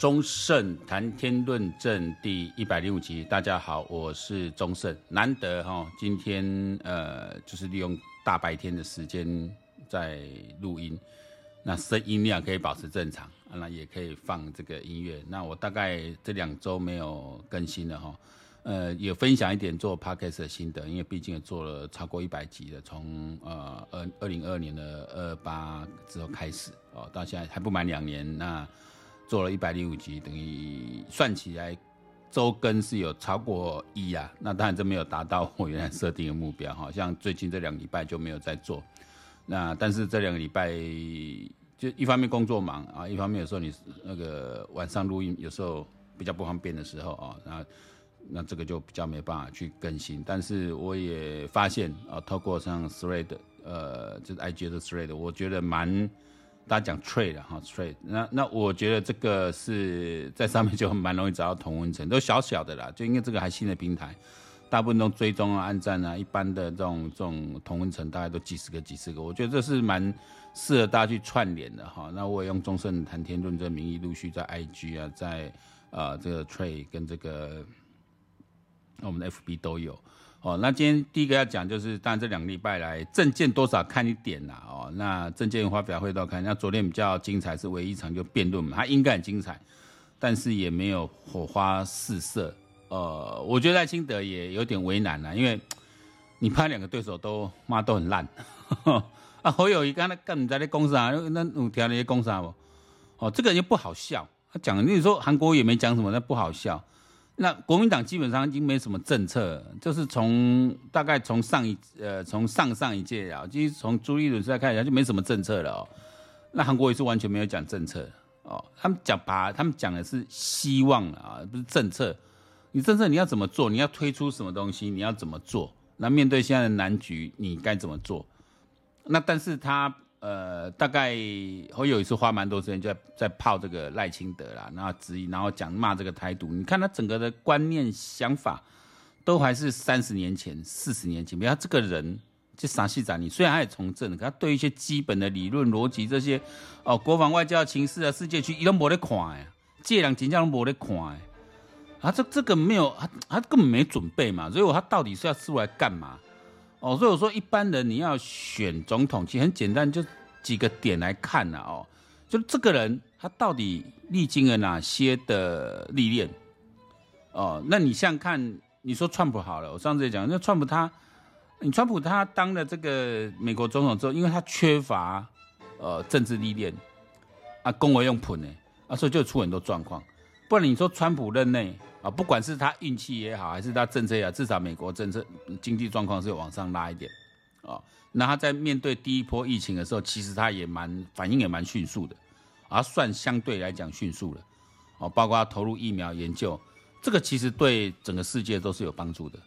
忠胜谈天论证第一百零五集，大家好，我是忠胜，难得哈，今天呃，就是利用大白天的时间在录音，那声音量可以保持正常，那也可以放这个音乐。那我大概这两周没有更新了哈，呃，也分享一点做 podcast 的心得，因为毕竟也做了超过一百集了，从呃二二零二二年的二八之后开始哦，到现在还不满两年那。做了一百零五集，等于算起来周更是有超过一啊，那当然这没有达到我原来设定的目标哈。像最近这两个礼拜就没有在做，那但是这两个礼拜就一方面工作忙啊，一方面有时候你那个晚上录音有时候比较不方便的时候啊，那那这个就比较没办法去更新。但是我也发现啊，透过像 Thread 呃，就是 IG 的 Thread，我觉得蛮。大家讲 trade 哈 trade，那那我觉得这个是在上面就蛮容易找到同温层，都小小的啦，就因为这个还新的平台，大部分都追踪啊、按赞啊，一般的这种这种同温层大概都几十个几十个，我觉得这是蛮适合大家去串联的哈。那我也用中盛谈天论政名义陆续在 IG 啊，在呃这个 trade 跟这个我们的 FB 都有。哦，那今天第一个要讲就是，当然这两个礼拜来政见多少看一点啦。哦，那政见发表会都看。那昨天比较精彩是唯一一场就辩论嘛，它应该很精彩，但是也没有火花四射。呃，我觉得赖清德也有点为难了，因为你怕两个对手都骂都很烂。啊，侯友宜刚才干在那攻啥？那五条那些攻啥不？哦，这个人就不好笑。他讲，你说韩国也没讲什么，那不好笑。那国民党基本上已经没什么政策，就是从大概从上一呃从上上一届啊，其实从朱立伦时代开始就没什么政策了哦。那韩国也是完全没有讲政策哦，他们讲把他们讲的是希望啊，不是政策。你政策你要怎么做？你要推出什么东西？你要怎么做？那面对现在的难局，你该怎么做？那但是他。呃，大概我有一次花蛮多时间就在在泡这个赖清德啦，然后质疑，然后讲骂这个台独。你看他整个的观念想法，都还是三十年前、四十年前。比如他这个人就啥戏仔，你虽然他也从政，可他对一些基本的理论逻辑这些哦，国防外交情势啊，世界区，一都没得看呀，这两真正都没得看呀。啊，这这个没有，他他根本没准备嘛，所以我他到底是要出来干嘛？哦，所以我说一般人你要选总统，其实很简单，就几个点来看呐。哦，就这个人他到底历经了哪些的历练？哦，那你像看你说川普好了，我上次也讲，那川普他，你川普他当了这个美国总统之后，因为他缺乏呃政治历练啊，公为用品呢啊，所以就出很多状况。不然你说川普任内。啊，不管是他运气也好，还是他政策也好，至少美国政策经济状况是有往上拉一点，啊，那他在面对第一波疫情的时候，其实他也蛮反应也蛮迅速的，啊，算相对来讲迅速了，哦，包括他投入疫苗研究，这个其实对整个世界都是有帮助的。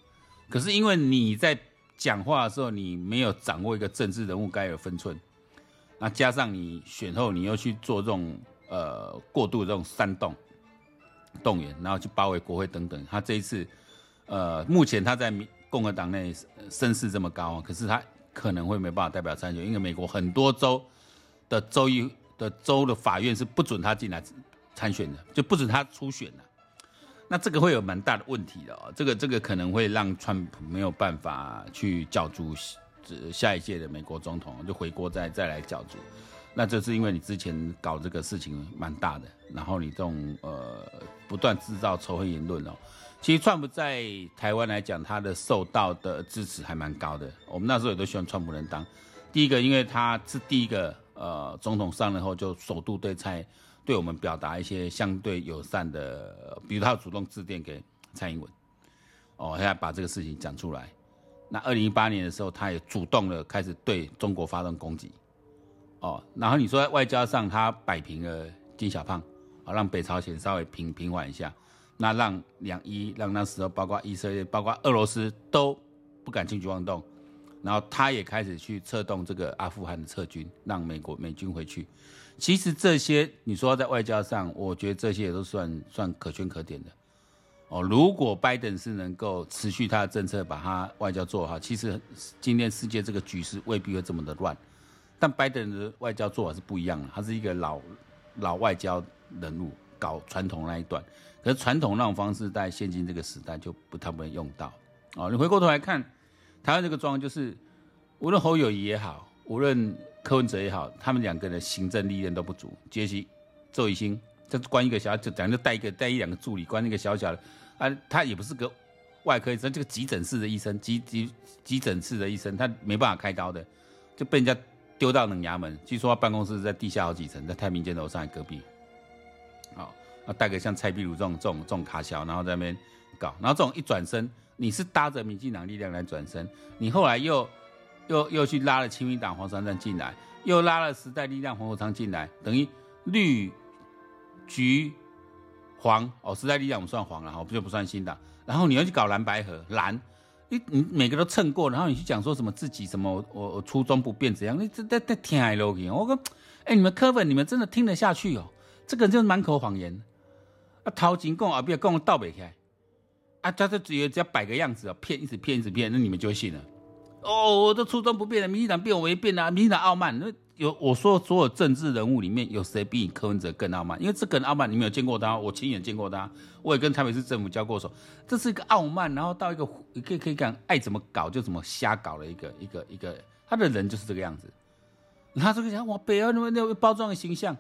可是因为你在讲话的时候，你没有掌握一个政治人物该有分寸，那加上你选后你又去做这种呃过度的这种煽动。动员，然后去包围国会等等。他这一次，呃，目前他在共和党内声势这么高，可是他可能会没办法代表参选，因为美国很多州的州议的州的法院是不准他进来参选的，就不准他初选的。那这个会有蛮大的问题的哦，这个这个可能会让川普没有办法去角逐下一届的美国总统，就回国再再来角逐。那这是因为你之前搞这个事情蛮大的，然后你这种呃不断制造仇恨言论哦，其实川普在台湾来讲，他的受到的支持还蛮高的。我们那时候也都希望川普能当第一个，因为他是第一个呃总统上任后就首度对蔡对我们表达一些相对友善的，比如他主动致电给蔡英文，哦，他把这个事情讲出来。那二零一八年的时候，他也主动的开始对中国发动攻击。哦，然后你说在外交上他摆平了金小胖，啊，让北朝鲜稍微平平缓一下，那让两伊让那时候包括以色列、包括俄罗斯都不敢轻举妄动，然后他也开始去策动这个阿富汗的撤军，让美国美军回去。其实这些你说在外交上，我觉得这些也都算算可圈可点的。哦，如果拜登是能够持续他的政策，把他外交做好，其实今天世界这个局势未必会这么的乱。但拜登的外交做法是不一样的，他是一个老老外交人物，搞传统那一段。可是传统那种方式在现今这个时代就不太不能用到。哦，你回过头来看台湾这个状况，就是无论侯友谊也好，无论柯文哲也好，他们两个人行政历练都不足。杰西、周以新，就关一个小，就讲就带一个带一两个助理，关那个小小的啊，他也不是个外科医生，这个急诊室的医生，急急急诊室的医生，他没办法开刀的，就被人家丢到冷衙门。据说他办公室在地下好几层，在太平间楼上隔壁。好，啊，带个像蔡壁如这种这种这种卡小，然后在那边搞，然后这种一转身，你是搭着民进党力量来转身，你后来又。又又去拉了亲民党黄珊珊进来，又拉了时代力量黄国昌进来，等于绿、橘、黄哦，时代力量我们算黄了哈，不就不算新党。然后你要去搞蓝白合蓝，你你每个都蹭过，然后你去讲说什么自己什么我我初衷不变怎样？你这这这天海捞去，我说哎，你们柯粉你们真的听得下去哦？这个人就是满口谎言啊，头前讲后边讲倒背起来啊，他就只有只要摆个样子啊，骗一直骗一直骗，那你们就会信了。哦，我的初衷不变了，民进党变我也变了，民进党傲慢。那有我说所有政治人物里面有谁比你柯文哲更傲慢？因为这个人傲慢，你没有见过他，我亲眼见过他，我也跟台北市政府交过手。这是一个傲慢，然后到一个可以可以讲爱怎么搞就怎么瞎搞的一个一个一个，他的人就是这个样子。他这个讲哇，北欧那么那包装的形象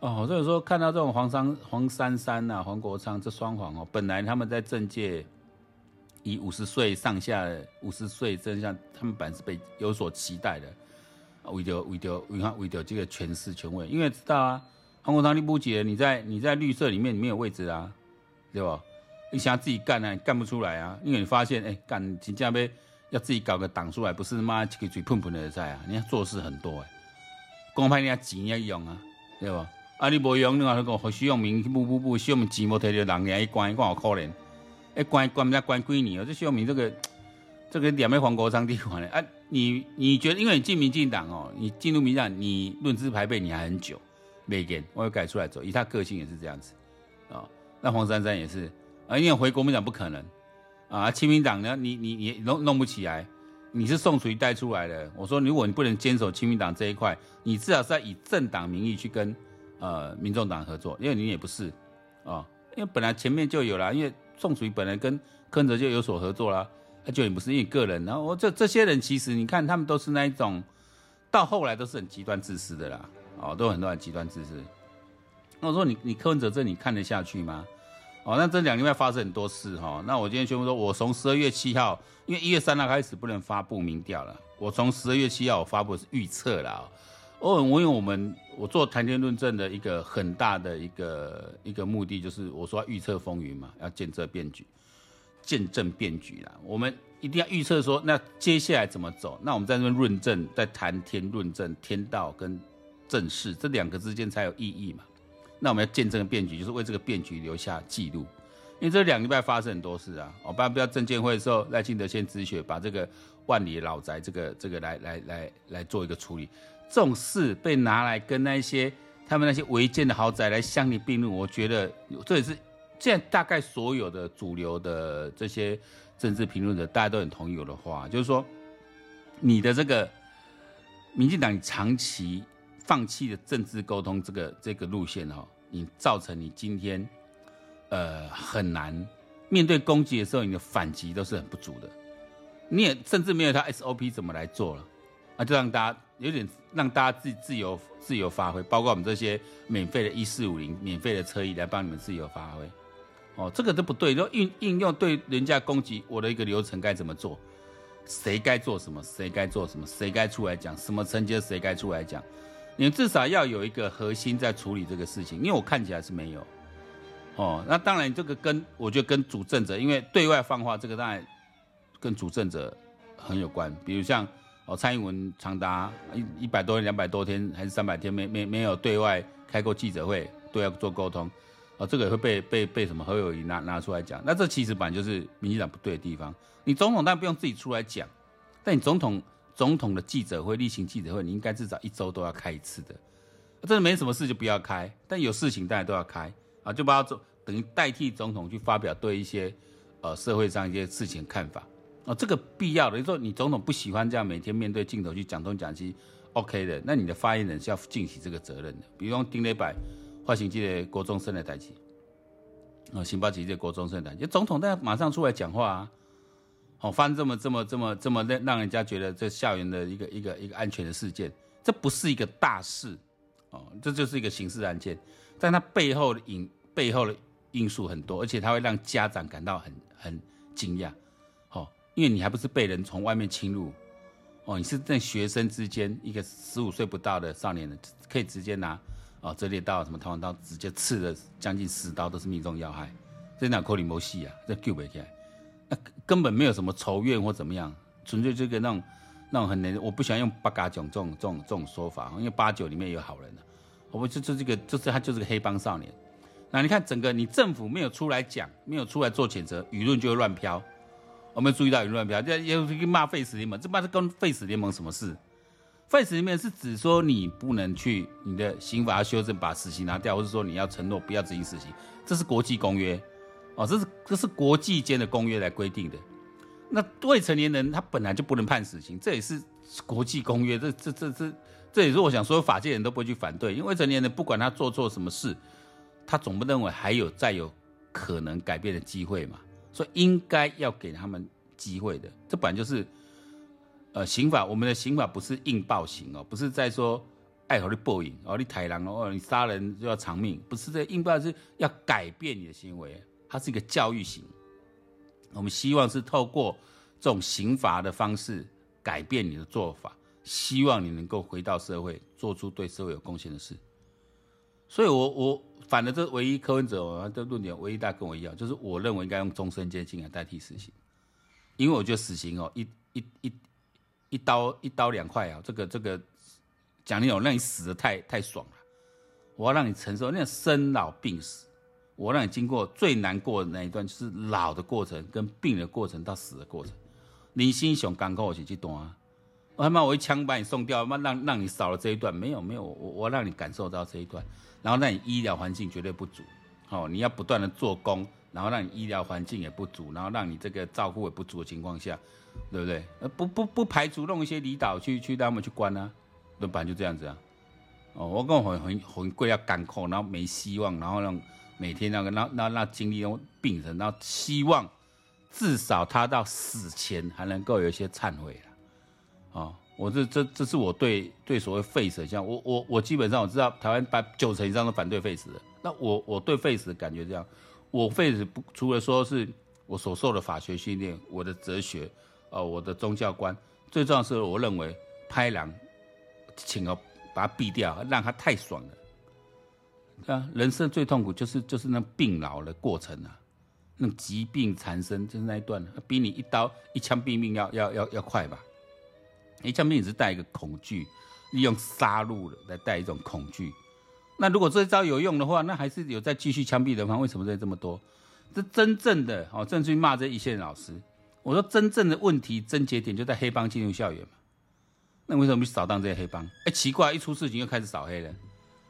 哦，所以说看到这种黄珊黄珊珊呐，黄国昌这双黄哦，本来他们在政界。以五十岁上下，五十岁真相他们本来是被有所期待的，为了为了为了为着这个权势权位，因为知道啊，黄国昌你不解，你在你在绿色里面你没有位置啊，对吧？你想要自己干呢、啊，干不出来啊，因为你发现哎，干真正要要自己搞个党出来，不是妈一个嘴喷喷的在啊，你要做事很多哎，光派你要钱要用啊，对吧？啊你不用，你话那个徐永明不不不，徐永明钱无摕到人家一关，关好可怜。哎，关关人家关几年哦，这说明这个这个两枚黄国昌地方呢？啊，你你觉得，因为你进民进党哦，你进入民进党，你论资排辈你还很久，没给，我要改出来走，以他个性也是这样子啊、哦。那黄珊珊也是啊，因为回国民党不可能啊，亲民党呢，你你你弄弄不起来，你是宋楚瑜带出来的。我说，如果你不能坚守亲民党这一块，你至少是要以政党名义去跟呃民众党合作，因为你也不是啊、因为本来前面就有了，因为。宋楚瑜本来跟柯泽就有所合作啦，就也不是因为个人，然后我这这些人其实你看他们都是那一种，到后来都是很极端自私的啦，哦，都很多很极端自私。那我说你你柯文哲这你看得下去吗？哦，那这两个礼拜发生很多事哈，那我今天宣布说，我从十二月七号，因为一月三号开始不能发布民调了，我从十二月七号我发布是预测啦。哦，我因为我们我做谈天论政的一个很大的一个一个目的，就是我说要预测风云嘛，要见证变局，见证变局啦。我们一定要预测说，那接下来怎么走？那我们在那边论证，在谈天论证，天道跟正事这两个之间才有意义嘛。那我们要见证变局，就是为这个变局留下记录。因为这两礼拜发生很多事啊，我不要不要证监会的时候，赖清德先止血，把这个万里老宅这个这个来来来来做一个处理。这种事被拿来跟那些他们那些违建的豪宅来相提并论，我觉得这也是现在大概所有的主流的这些政治评论者，大家都很同意我的话，就是说你的这个民进党你长期放弃的政治沟通这个这个路线哦，你造成你今天呃很难面对攻击的时候，你的反击都是很不足的，你也甚至没有他 SOP 怎么来做了啊，就让大家。有点让大家自自由自由发挥，包括我们这些免费的一四五零免费的车衣来帮你们自由发挥，哦，这个都不对。就应应用对人家攻击我的一个流程该怎么做？谁该做什么？谁该做什么？谁该出来讲？什么层级谁该出来讲？你至少要有一个核心在处理这个事情，因为我看起来是没有。哦，那当然这个跟我觉得跟主政者，因为对外放话这个当然跟主政者很有关，比如像。哦，蔡英文长达一一百多天、两百多天还是三百天没没没有对外开过记者会，对外做沟通，哦，这个也会被被被什么何友谊拿拿出来讲。那这其实本来就是民进党不对的地方。你总统当然不用自己出来讲，但你总统总统的记者会、例行记者会，你应该至少一周都要开一次的。真的没什么事就不要开，但有事情大家都要开啊，就把它做等于代替总统去发表对一些呃社会上一些事情看法。啊，这个必要的，就是说你总统不喜欢这样每天面对镜头去讲东讲西，OK 的，那你的发言人是要尽起这个责任的。比如说丁磊柏发行这个国中生的代志。哦，刑法体制国中生团，就总统在马上出来讲话啊，哦，发生这么这么这么这么让让人家觉得这校园的一个一个一个安全的事件，这不是一个大事，哦，这就是一个刑事案件，但它背后的因背后的因素很多，而且它会让家长感到很很惊讶，哦，因为你还不是被人从外面侵入。哦，你是在学生之间，一个十五岁不到的少年人，可以直接拿哦折叠刀、什么弹簧刀，直接刺了将近十刀，都是命中要害。这哪扣你没戏啊？这救不起来，那根本没有什么仇怨或怎么样，纯粹这个那种那种很难，我不喜欢用八嘎囧这种这种这种说法，因为八九里面有好人的，我不就就这个就是他就是个黑帮少年。那你看整个你政府没有出来讲，没有出来做谴责，舆论就会乱飘。我们注意到舆论乱飘，这又骂废死联盟，这骂是跟废死联盟什么事？废死联盟是指说你不能去你的刑法修正，把死刑拿掉，或者说你要承诺不要执行死刑，这是国际公约哦，这是这是国际间的公约来规定的。那未成年人他本来就不能判死刑，这也是国际公约，这这这这这也是我想所有法界人都不会去反对，因为未成年人不管他做错什么事，他总不认为还有再有可能改变的机会嘛。所以应该要给他们机会的，这本来就是，呃，刑法，我们的刑法不是硬暴刑哦，不是在说爱好的报应哦，你太狼哦，你杀人就要偿命，不是这硬暴，是要改变你的行为，它是一个教育型。我们希望是透过这种刑罚的方式改变你的做法，希望你能够回到社会，做出对社会有贡献的事。所以我，我。反的，这唯一柯文哲的，论点唯一大家跟我一样，就是我认为应该用终身监禁来代替死刑，因为我觉得死刑哦，一一一一刀一刀两块啊，这个这个讲那种让你死的太太爽了，我要让你承受那种生老病死，我让你经过最难过的那一段，就是老的过程跟病的过程到死的过程，你心想刚够我去这段啊，我他妈我一枪把你送掉，他妈让让你少了这一段，没有没有，我我让你感受到这一段。然后让你医疗环境绝对不足，哦，你要不断的做工，然后让你医疗环境也不足，然后让你这个照顾也不足的情况下，对不对？呃，不不不排除弄一些离岛去去让他们去关啊，对吧？就这样子啊。哦，我跟我很很很贵要赶扣，然后没希望，然后让每天那个那那那经历那种病人，然后希望至少他到死前还能够有一些忏悔了，哦。我这这这是我对对所谓废死，像我我我基本上我知道台湾把九成以上都反对废死的，那我我对废死的感觉这样，我废死不除了说是我所受的法学训练，我的哲学，呃，我的宗教观，最重要是我认为拍狼，请要把它毙掉，让他太爽了，啊，人生最痛苦就是就是那病老的过程啊，那疾病缠身就是那一段，比你一刀一枪毙命要要要要快吧。一枪毙命是带一个恐惧，利用杀戮来带一种恐惧。那如果这一招有用的话，那还是有在继续枪毙的吗？为什么这这么多？这真正的哦，正去骂这一线老师。我说真正的问题症结点就在黑帮进入校园嘛。那为什么去扫荡这些黑帮？哎，奇怪，一出事情又开始扫黑了，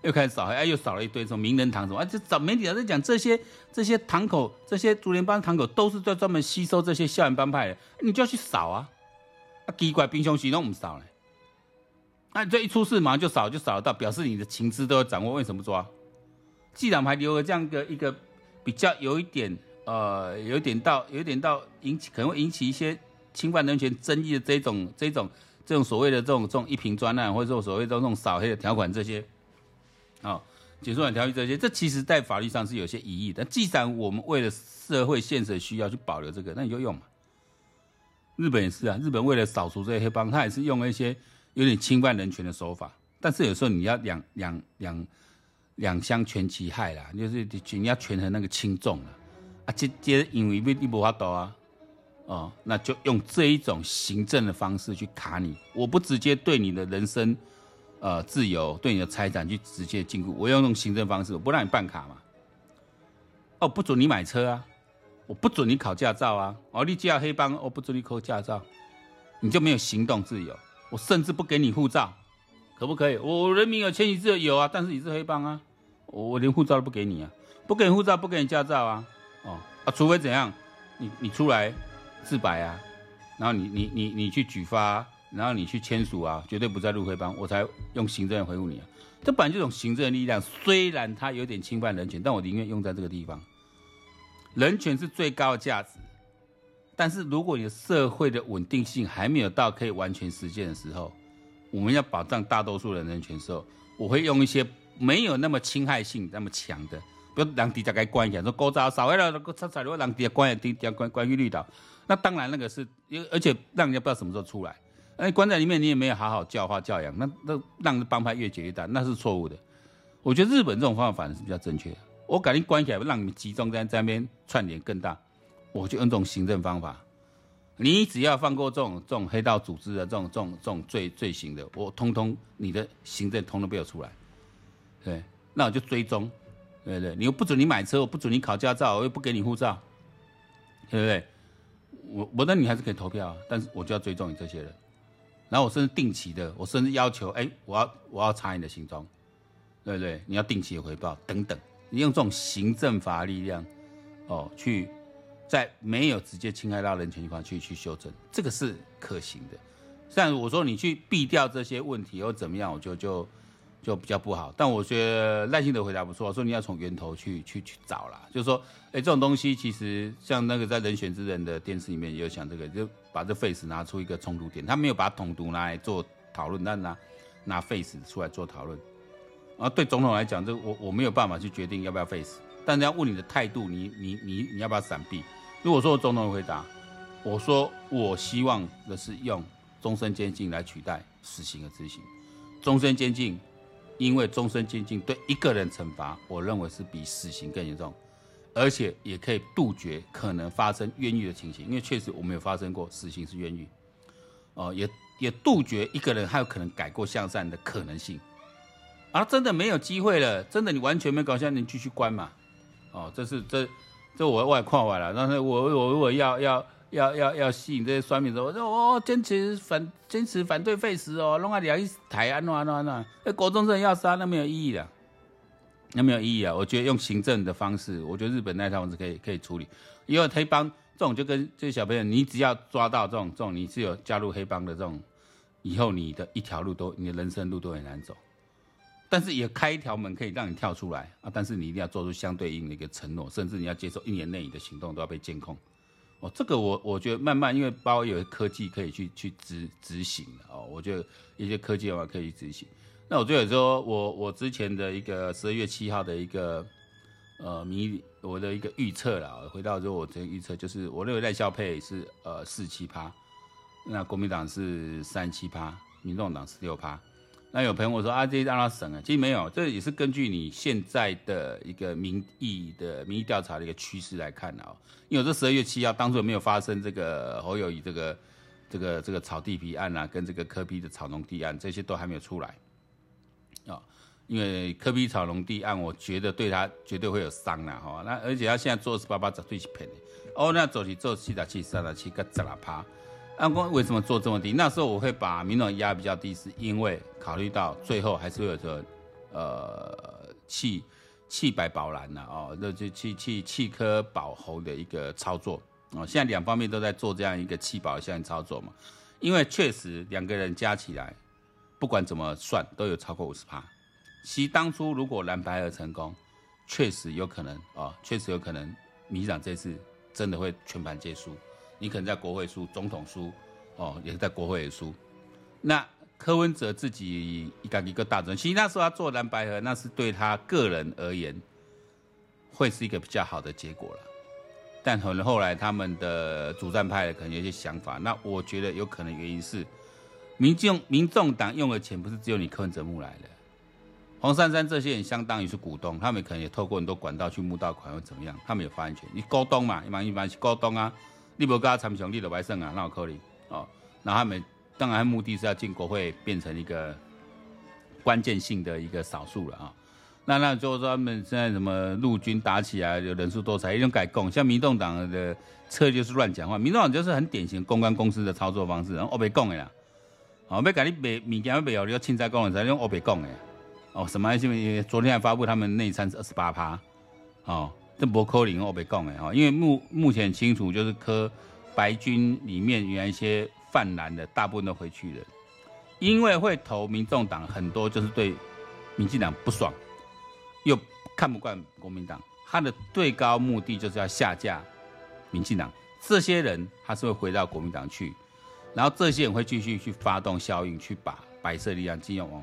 又开始扫黑，哎，又扫了一堆什么名人堂什么，哎，这找媒体在讲这些这些堂口，这些竹联帮堂口都是在专门吸收这些校园帮派的，你就要去扫啊。啊，奇怪，平常时都不扫嘞，那这一出事马上就扫，就扫得到，表示你的情资都要掌握，为什么抓？既然还留了这样的一个比较有一点呃，有点到有点到引起可能会引起一些侵犯人权争议的这种这种这种所谓的这种这种一平专案，或者说所谓的这种扫黑的条款这些，哦，解说员条例这些，这其实在法律上是有些疑义的。既然我们为了社会现实需要去保留这个，那你就用嘛。日本也是啊，日本为了扫除这些黑帮，他也是用了一些有点侵犯人权的手法。但是有时候你要两两两两相权其害啦，就是你要权衡那个轻重啊。啊，这这因为你无法度啊，哦，那就用这一种行政的方式去卡你。我不直接对你的人身呃自由，对你的财产去直接禁锢，我用那种行政方式，我不让你办卡嘛。哦，不准你买车啊。我不准你考驾照啊！哦，你加黑帮，我不准你考驾照，你就没有行动自由。我甚至不给你护照，可不可以？我人民有迁徙自由有啊，但是你是黑帮啊，我我连护照都不给你啊，不给你护照，不给你驾照啊，哦啊，除非怎样，你你出来自白啊，然后你你你你去举发，然后你去签署啊，绝对不再入黑帮，我才用行政回复你啊。这本来这种行政力量，虽然它有点侵犯人权，但我宁愿用在这个地方。人权是最高的价值。但是如果你的社会的稳定性还没有到可以完全实现的时候，我们要保障大多数人人权的时候，我会用一些没有那么侵害性那么强的，比如让底下该关一下，说高招少为了差差，如果让底下关一下，关关于绿岛，那当然那个是，因为而且让人家不知道什么时候出来，哎，关在里面你也没有好好教化教养，那那让帮派越结越大，那是错误的。我觉得日本这种方法反而是比较正确的。我赶紧关起来，让你们集中在在那边串联更大。我就用这种行政方法，你只要放过这种这种黑道组织的这种这种这种罪罪行的，我通通你的行政通通被我出来，对，那我就追踪，对不对？你又不准你买车，我不准你考驾照，我又不给你护照，对不对？我我那你还是可以投票，但是我就要追踪你这些人，然后我甚至定期的，我甚至要求，哎，我要我要查你的行踪，对不对？你要定期的回报等等，你用这种行政法力量，哦，去。在没有直接侵害到人权情况去去修正，这个是可行的。像我说你去避掉这些问题又怎么样，我就就就比较不好。但我觉得赖清德回答不错，说你要从源头去去去找啦。就是说，哎，这种东西其实像那个在人选之人的电视里面也有讲这个，就把这 face 拿出一个冲突点，他没有把统独拿来做讨论，但拿拿 face 出来做讨论。啊，对总统来讲，这我我没有办法去决定要不要 face。但人家问你的态度，你你你你要不要闪避？如果说总统回答，我说我希望的是用终身监禁来取代死刑的执行。终身监禁，因为终身监禁对一个人惩罚，我认为是比死刑更严重，而且也可以杜绝可能发生冤狱的情形。因为确实我们有发生过死刑是冤狱，哦，也 也杜绝一个人还有可能改过向善的可能性。啊，真的没有机会了，真的你完全没搞笑，你继续关嘛。哦，这是这这我我也看完了，但是我我如果要要要要要吸引这些酸民说，我说我坚持反坚持反对废死哦，弄啊两一台安安安安，那国中生要杀那没有意义的，那没有意义啊。我觉得用行政的方式，我觉得日本那套方式可以可以处理，因为黑帮这种就跟这些小朋友，你只要抓到这种这种你是有加入黑帮的这种，以后你的一条路都你的人生路都很难走。但是也开一条门可以让你跳出来啊！但是你一定要做出相对应的一个承诺，甚至你要接受一年内你的行动都要被监控。哦，这个我我觉得慢慢，因为包有科技可以去去执执行哦，我觉得一些科技的话可以执行。那我就有说，我我之前的一个十二月七号的一个呃迷我的一个预测啦，回到之后我这个预测就是我认为赖萧配是呃四七趴，那国民党是三七趴，民众党十六趴。那有朋友说啊，这让他省啊，其实没有，这也是根据你现在的一个民意的民意调查的一个趋势来看啊。因为这十二月七号当初没有发生这个侯友谊这个这个这个草地皮案啊，跟这个柯比的草农地案，这些都还没有出来啊。因为柯比草农地案，我觉得对他绝对会有伤了哈。那而且他现在做十八趴，最起便宜哦，那走起做七十七、三十七个十来趴。安公为什么做这么低？那时候我会把民众压比较低，是因为考虑到最后还是会有个呃弃弃白保蓝呐哦，那就弃弃弃柯保侯的一个操作哦。现在两方面都在做这样一个弃保的相应操作嘛，因为确实两个人加起来不管怎么算都有超过五十趴。其当初如果蓝白合成功，确实有可能哦，确实有可能民进党这次真的会全盘皆输。你可能在国会输，总统输，哦，也是在国会也输。那柯文哲自己一个一个大政，其实那时候他做蓝白合，那是对他个人而言，会是一个比较好的结果了。但可能后来他们的主战派可能有些想法，那我觉得有可能原因是，民众民众党用的钱不是只有你柯文哲募来的，黄珊珊这些人相当于是股东，他们可能也透过很多管道去募到款或怎么样，他们有发言权。你沟通嘛，一般一般是沟通啊。你不跟他参详，你的外省啊，那有可能哦。那他们当然目的是要进国会，变成一个关键性的一个少数了啊。那那就是说他们现在什么陆军打起来，有人数多少，一种改共。像民动党的策略就是乱讲话，民动党就是很典型公关公司的操作方式，然后我别讲的啦。哦，要给你卖物件，要卖哦，你要凊彩讲的，才用我别讲的。哦，什么？因为昨天还发布他们内参是二十八趴，哦。这不可能，我被讲的哈，因为目目前清楚就是科白军里面原来一些泛蓝的大部分都回去了，因为会投民众党很多就是对民进党不爽，又看不惯国民党，他的最高目的就是要下架民进党。这些人他是会回到国民党去，然后这些人会继续去发动效应，去把白色力量尽量往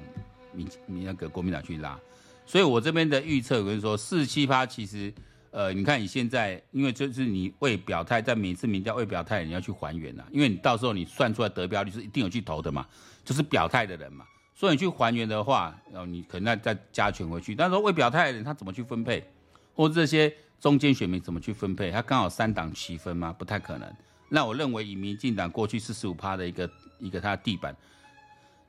民民那个国民党去拉。所以我这边的预测，我跟你说，四七趴其实，呃，你看你现在，因为就是你未表态，在每次民调未表态，你要去还原呐，因为你到时候你算出来得票率是一定有去投的嘛，就是表态的人嘛。所以你去还原的话，然后你可能要再加权回去。但是未表态的人他怎么去分配，或这些。中间选民怎么去分配？他刚好三党齐分吗？不太可能。那我认为以民进党过去四十五趴的一个一个它的地板，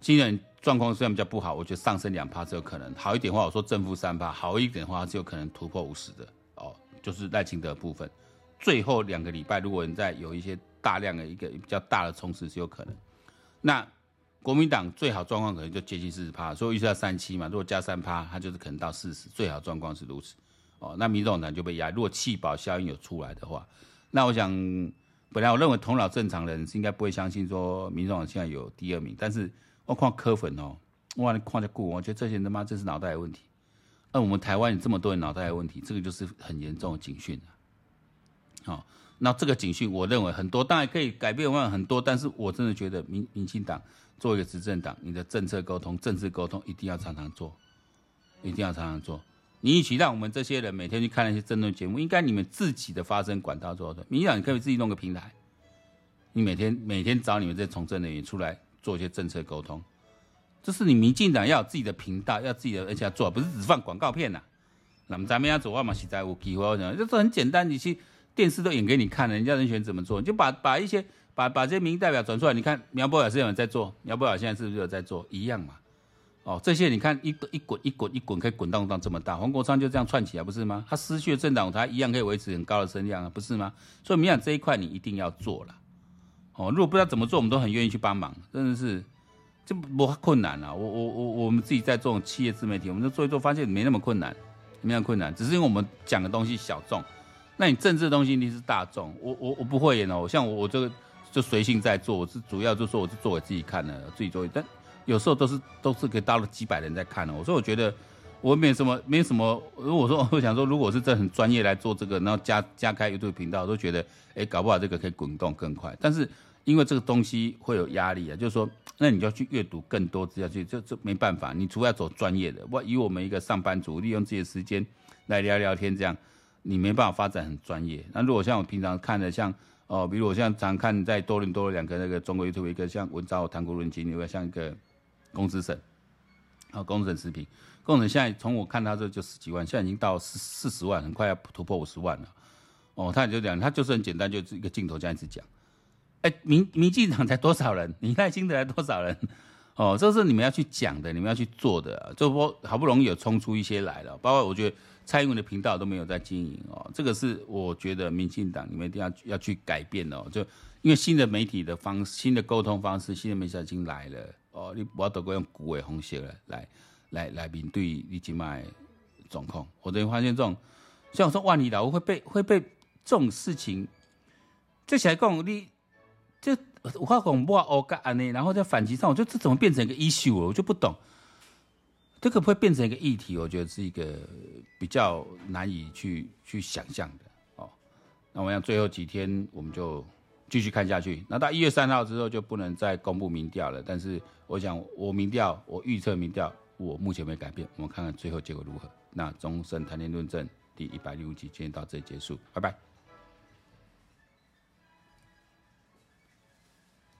今年状况虽然比较不好，我觉得上升两趴是有可能。好一点的话，我说正负三趴；好一点的话，是有可能突破五十的。就是赖清德的部分，最后两个礼拜，如果你再有一些大量的一个比较大的冲刺，是有可能。那国民党最好状况可能就接近四十趴，所以预测三七嘛，如果加三趴，它就是可能到四十，最好状况是如此。哦，那民众党就被压。如果弃保效应有出来的话，那我想，本来我认为头脑正常人是应该不会相信说民众党现在有第二名。但是我看柯粉哦，哇，你看这顾，我觉得这些人他妈真是脑袋有问题。那我们台湾有这么多人脑袋有问题，这个就是很严重的警讯。好，那这个警讯，我认为很多，当然可以改变的很多，但是我真的觉得民民进党作为一个执政党，你的政策沟通、政治沟通一定要常常做，一定要常常做。你与其让我们这些人每天去看那些政论节目，应该你们自己的发声管道做的。民进党，你可以自己弄个平台，你每天每天找你们这从政人员出来做一些政策沟通，这是你民进党要有自己的频道，要自己的而且要做，不是只放广告片呐。那么咱们要做，我嘛实在有机会，我讲就是很简单，你去电视都演给你看了，人家人选怎么做，你就把把一些把把这些民意代表转出来，你看苗博雅是有人在做，苗博雅现在是不是有在做一样嘛？哦，这些你看一一滚一滚一滚，可以滚动到这么大。黄国昌就这样窜起来，不是吗？他失去了政党，他一样可以维持很高的声量啊，不是吗？所以，民进党这一块你一定要做了。哦，如果不知道怎么做，我们都很愿意去帮忙，真的是这不困难啊。我我我我们自己在做企业自媒体，我们就做一做，发现没那么困难，没那么困难，只是因为我们讲的东西小众。那你政治的东西一定是大众。我我我不会演哦，像我我这个就随性在做，我是主要就说我是做给自己看的，自己做，但。有时候都是都是给到了几百人在看的，所以我觉得我没什么没什么。如果说 我想说，如果是真的很专业来做这个，然后加加开 YouTube 频道，我都觉得哎，搞不好这个可以滚动更快。但是因为这个东西会有压力啊，就是说，那你就要去阅读更多资料去，这这没办法。你除非要走专业的，我以我们一个上班族利用自己的时间来聊聊天，这样你没办法发展很专业。那如果像我平常看的，像哦，比如我像常看在多伦多两个那个中国 YouTube，一个像文昭谈古论今，一个像一个。公子省，啊，公子沈食品，公子现在从我看他这就十几万，现在已经到四四十万，很快要突破五十万了。哦，他也就讲，他就是很简单，就是一个镜头这样子讲。哎，民民进党才多少人？你赖清德才多少人？哦，这是你们要去讲的，你们要去做的。这波好不容易有冲出一些来了，包括我觉得蔡英文的频道都没有在经营哦，这个是我觉得民进党你们一定要要去改变哦。就因为新的媒体的方式、新的沟通方式、新的媒体已经来了。哦，你不要都够用古的方式了来来来面对你今麦状况。我等于发现这种，像我说万里老屋会被会被这种事情，这起来讲你，就我话讲我哦干安呢，然后在反击上，我觉得这怎么变成一个 issue 了？我就不懂，这个会变成一个议题，我觉得是一个比较难以去去想象的。哦，那我想最后几天我们就。继续看下去，那到一月三号之后就不能再公布民调了。但是我想，我民调，我预测民调，我目前没改变。我们看看最后结果如何。那忠胜谈天论政第一百零五集，今天到这里结束，拜拜。